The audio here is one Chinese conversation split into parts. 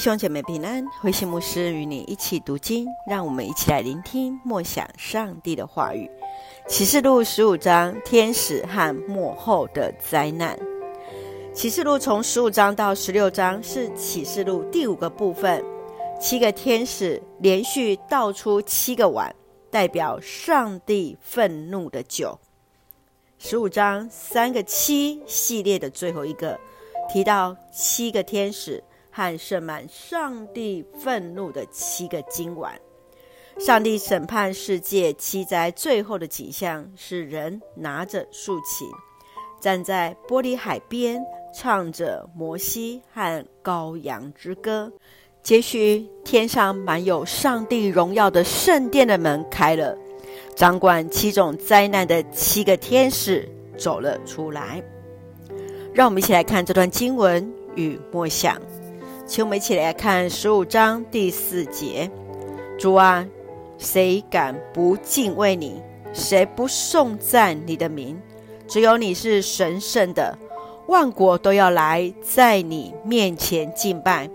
兄姐妹平安，慧馨牧师与你一起读经，让我们一起来聆听默想上帝的话语。启示录十五章，天使和末后的灾难。启示录从十五章到十六章是启示录第五个部分，七个天使连续倒出七个碗，代表上帝愤怒的酒。十五章三个七系列的最后一个，提到七个天使。和盛满上帝愤怒的七个金碗，上帝审判世界七灾最后的景象是人拿着竖琴，站在玻璃海边，唱着摩西和羔羊之歌。接续，天上满有上帝荣耀的圣殿的门开了，掌管七种灾难的七个天使走了出来。让我们一起来看这段经文与默想。请我们一起来看十五章第四节：主啊，谁敢不敬畏你？谁不颂赞你的名？只有你是神圣的，万国都要来在你面前敬拜，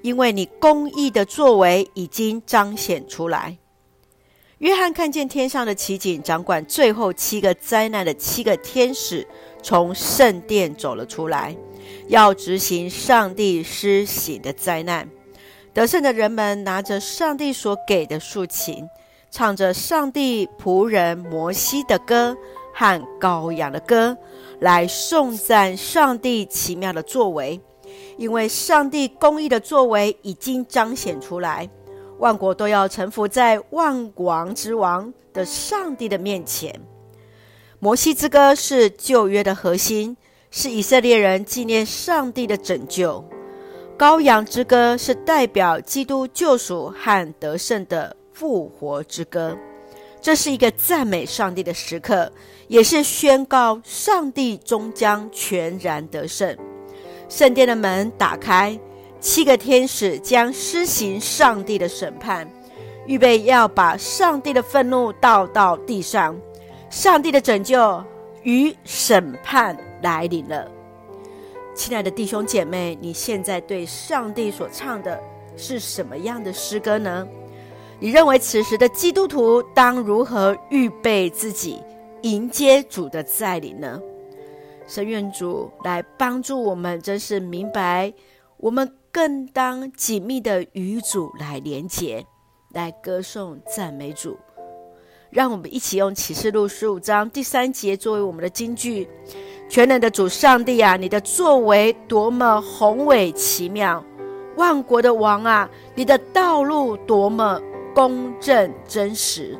因为你公义的作为已经彰显出来。约翰看见天上的奇景，掌管最后七个灾难的七个天使从圣殿走了出来。要执行上帝施行的灾难，得胜的人们拿着上帝所给的竖琴，唱着上帝仆人摩西的歌和羔羊的歌，来颂赞上帝奇妙的作为。因为上帝公义的作为已经彰显出来，万国都要臣服在万王之王的上帝的面前。摩西之歌是旧约的核心。是以色列人纪念上帝的拯救，羔羊之歌是代表基督救赎和得胜的复活之歌。这是一个赞美上帝的时刻，也是宣告上帝终将全然得胜。圣殿的门打开，七个天使将施行上帝的审判，预备要把上帝的愤怒倒到地上。上帝的拯救与审判来临了，亲爱的弟兄姐妹，你现在对上帝所唱的是什么样的诗歌呢？你认为此时的基督徒当如何预备自己迎接主的再临呢？神愿主来帮助我们，真是明白，我们更当紧密的与主来连结，来歌颂赞美主。让我们一起用启示录十五章第三节作为我们的金句。全能的主上帝啊，你的作为多么宏伟奇妙！万国的王啊，你的道路多么公正真实！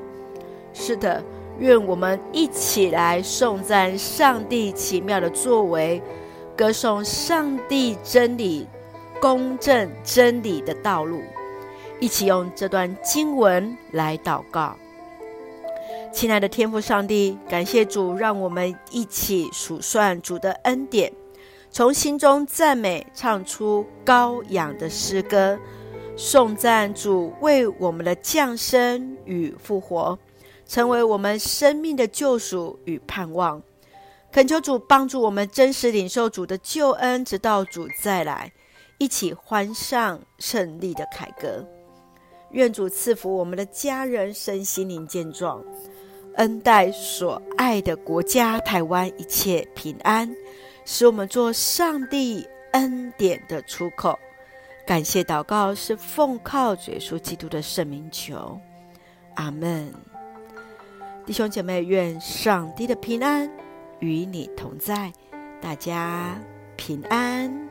是的，愿我们一起来颂赞上帝奇妙的作为，歌颂上帝真理、公正真理的道路。一起用这段经文来祷告。亲爱的天父上帝，感谢主，让我们一起数算主的恩典，从心中赞美，唱出高扬的诗歌，颂赞主为我们的降生与复活，成为我们生命的救赎与盼望。恳求主帮助我们真实领受主的救恩，直到主再来，一起欢唱胜利的凯歌。愿主赐福我们的家人身心灵健壮。恩待所爱的国家台湾一切平安，使我们做上帝恩典的出口。感谢祷告是奉靠主耶稣基督的圣名求，阿门。弟兄姐妹，愿上帝的平安与你同在，大家平安。